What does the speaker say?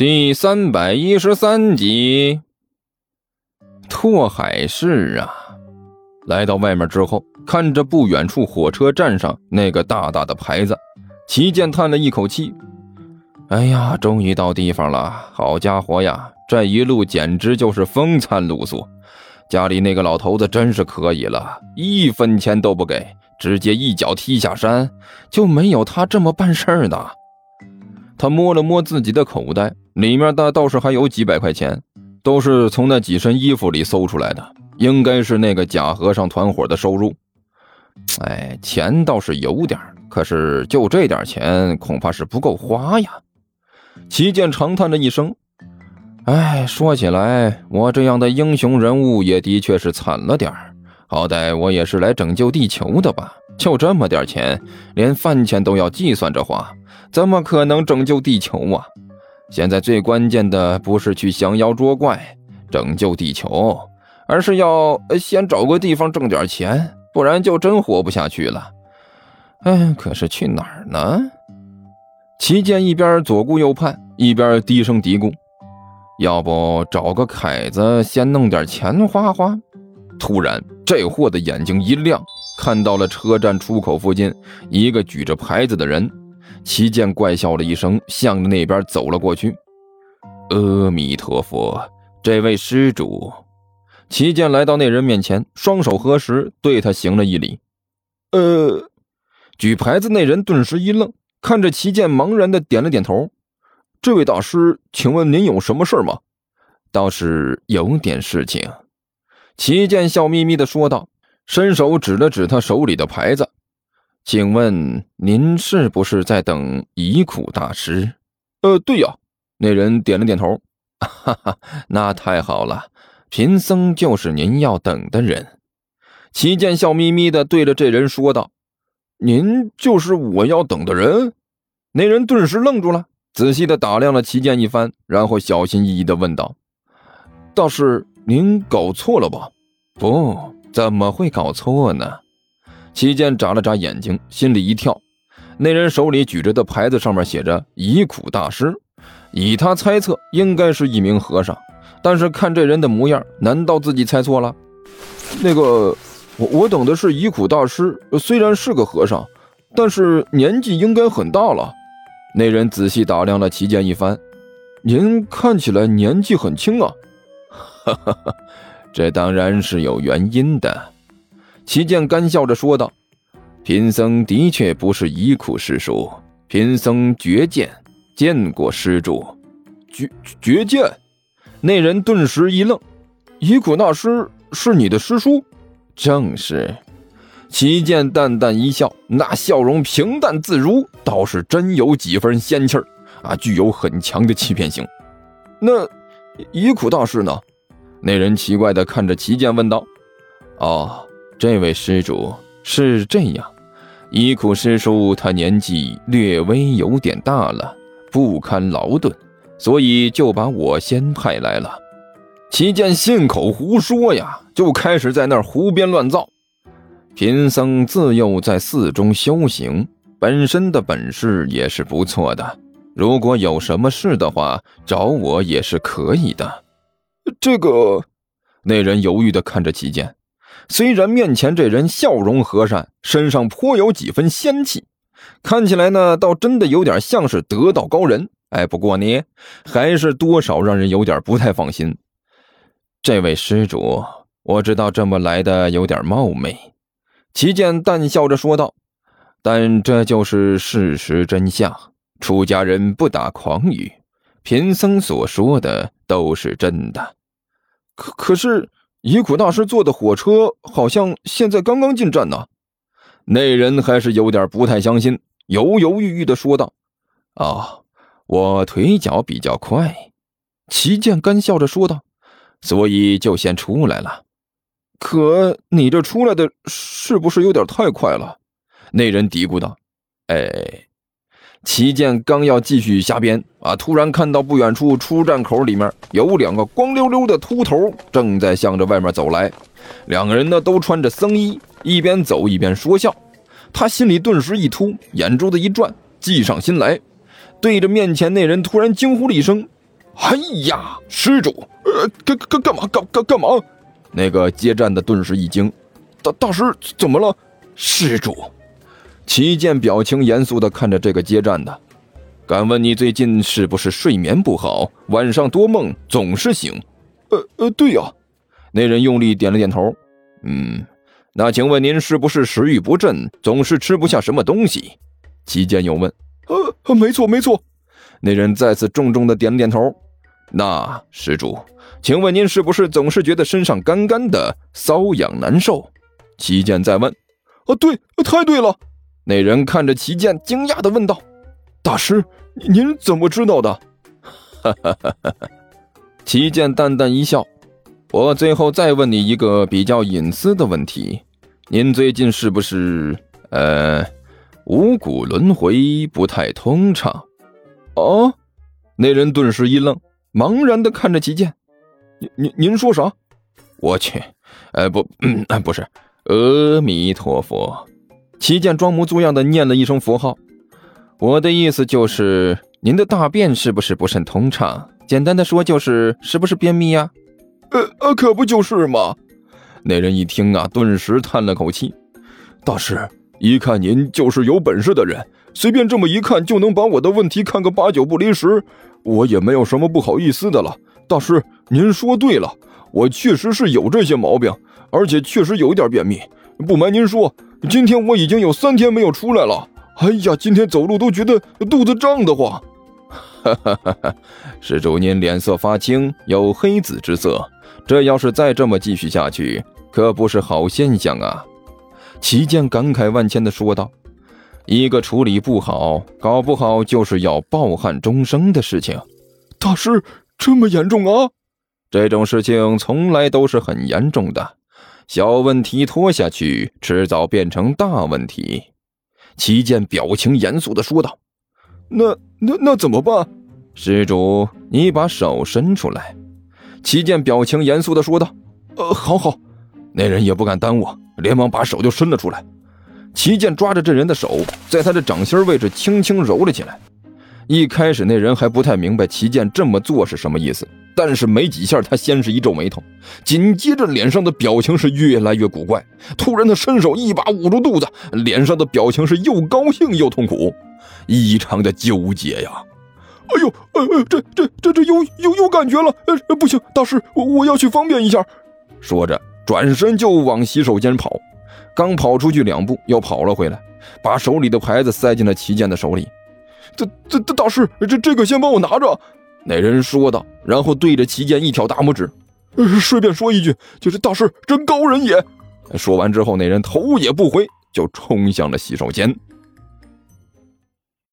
第三百一十三集，拓海市啊！来到外面之后，看着不远处火车站上那个大大的牌子，齐健叹了一口气：“哎呀，终于到地方了！好家伙呀，这一路简直就是风餐露宿。家里那个老头子真是可以了，一分钱都不给，直接一脚踢下山，就没有他这么办事儿的。”他摸了摸自己的口袋，里面的倒是还有几百块钱，都是从那几身衣服里搜出来的，应该是那个假和尚团伙的收入。哎，钱倒是有点，可是就这点钱，恐怕是不够花呀。齐剑长叹了一声：“哎，说起来，我这样的英雄人物也的确是惨了点好歹我也是来拯救地球的吧？就这么点钱，连饭钱都要计算着花。”怎么可能拯救地球啊？现在最关键的不是去降妖捉怪、拯救地球，而是要先找个地方挣点钱，不然就真活不下去了。哎，可是去哪儿呢？齐剑一边左顾右盼，一边低声嘀咕：“要不找个凯子先弄点钱花花？”突然，这货的眼睛一亮，看到了车站出口附近一个举着牌子的人。齐剑怪笑了一声，向着那边走了过去。阿弥陀佛，这位施主。齐剑来到那人面前，双手合十，对他行了一礼。呃，举牌子那人顿时一愣，看着齐剑，茫然的点了点头。这位大师，请问您有什么事吗？倒是有点事情。齐剑笑眯眯的说道，伸手指了指他手里的牌子。请问您是不是在等遗苦大师？呃，对呀。那人点了点头。哈哈，那太好了，贫僧就是您要等的人。齐剑笑眯眯的对着这人说道：“您就是我要等的人。”那人顿时愣住了，仔细的打量了齐剑一番，然后小心翼翼的问道：“大师，您搞错了吧？”“不，怎么会搞错呢？”齐剑眨了眨眼睛，心里一跳。那人手里举着的牌子上面写着“遗苦大师”，以他猜测，应该是一名和尚。但是看这人的模样，难道自己猜错了？那个，我我等的是遗苦大师，虽然是个和尚，但是年纪应该很大了。那人仔细打量了齐剑一番，您看起来年纪很轻啊。哈哈哈，这当然是有原因的。齐剑干笑着说道：“贫僧的确不是遗苦师叔，贫僧绝剑见过施主。绝绝剑？”那人顿时一愣：“遗苦大师是你的师叔？”“正是。”齐剑淡淡一笑，那笑容平淡自如，倒是真有几分仙气儿啊，具有很强的欺骗性。那遗苦大师呢？那人奇怪的看着齐剑问道：“哦。”这位施主是这样，遗苦师叔他年纪略微有点大了，不堪劳顿，所以就把我先派来了。齐剑信口胡说呀，就开始在那儿胡编乱造。贫僧自幼在寺中修行，本身的本事也是不错的。如果有什么事的话，找我也是可以的。这个，那人犹豫的看着齐剑。虽然面前这人笑容和善，身上颇有几分仙气，看起来呢，倒真的有点像是得道高人。哎，不过呢，还是多少让人有点不太放心。这位施主，我知道这么来的有点冒昧。齐剑淡笑着说道：“但这就是事实真相。出家人不打诳语，贫僧所说的都是真的。可可是。”遗苦大师坐的火车好像现在刚刚进站呢，那人还是有点不太相信，犹犹豫豫的说道：“哦，我腿脚比较快。”齐剑干笑着说道：“所以就先出来了。”可你这出来的是不是有点太快了？那人嘀咕道：“哎。”齐剑刚要继续瞎编啊，突然看到不远处出站口里面有两个光溜溜的秃头正在向着外面走来。两个人呢都穿着僧衣，一边走一边说笑。他心里顿时一突，眼珠子一转，计上心来，对着面前那人突然惊呼了一声：“哎呀，施主，呃，干干干嘛？干干干嘛？那个接站的顿时一惊，大大师怎么了？施主，齐剑表情严肃的看着这个接站的，敢问你最近是不是睡眠不好，晚上多梦，总是醒？呃呃，对呀。那人用力点了点头。嗯，那请问您是不是食欲不振，总是吃不下什么东西？齐剑又问。呃，没错没错。那人再次重重的点了点头。那施主，请问您是不是总是觉得身上干干的，瘙痒难受？齐剑再问。啊，对，太对了。那人看着齐剑，惊讶的问道：“大师，您怎么知道的？”哈哈哈哈哈。齐剑淡淡一笑：“我最后再问你一个比较隐私的问题，您最近是不是呃，五谷轮回不太通畅？”哦，那人顿时一愣，茫然的看着齐剑：“您您您说啥？我去，呃不，不是，阿弥陀佛。”齐健装模作样的念了一声符号：“我的意思就是，您的大便是不是不甚通畅？简单的说，就是是不是便秘呀？”“呃呃，可不就是嘛。”那人一听啊，顿时叹了口气：“大师，一看您就是有本事的人。”随便这么一看就能把我的问题看个八九不离十，我也没有什么不好意思的了。大师，您说对了，我确实是有这些毛病，而且确实有一点便秘。不瞒您说，今天我已经有三天没有出来了。哎呀，今天走路都觉得肚子胀得慌。哈哈哈哈施主您脸色发青，有黑紫之色，这要是再这么继续下去，可不是好现象啊！齐剑感慨万千的说道。一个处理不好，搞不好就是要抱憾终生的事情。大师，这么严重啊？这种事情从来都是很严重的，小问题拖下去，迟早变成大问题。齐健表情严肃的说道：“那那那怎么办？”施主，你把手伸出来。”齐剑表情严肃的说道：“呃，好好。”那人也不敢耽误，连忙把手就伸了出来。齐剑抓着这人的手，在他的掌心位置轻轻揉了起来。一开始那人还不太明白齐剑这么做是什么意思，但是没几下，他先是一皱眉头，紧接着脸上的表情是越来越古怪。突然，他伸手一把捂住肚子，脸上的表情是又高兴又痛苦，异常的纠结呀！哎呦，呃，这这这这有有有感觉了！呃，不行，大师，我我要去方便一下。说着，转身就往洗手间跑。刚跑出去两步，又跑了回来，把手里的牌子塞进了齐剑的手里。这、这、这大师，这、这个先帮我拿着。”那人说道，然后对着齐剑一挑大拇指，顺便说一句，就是大师真高人也。说完之后，那人头也不回就冲向了洗手间。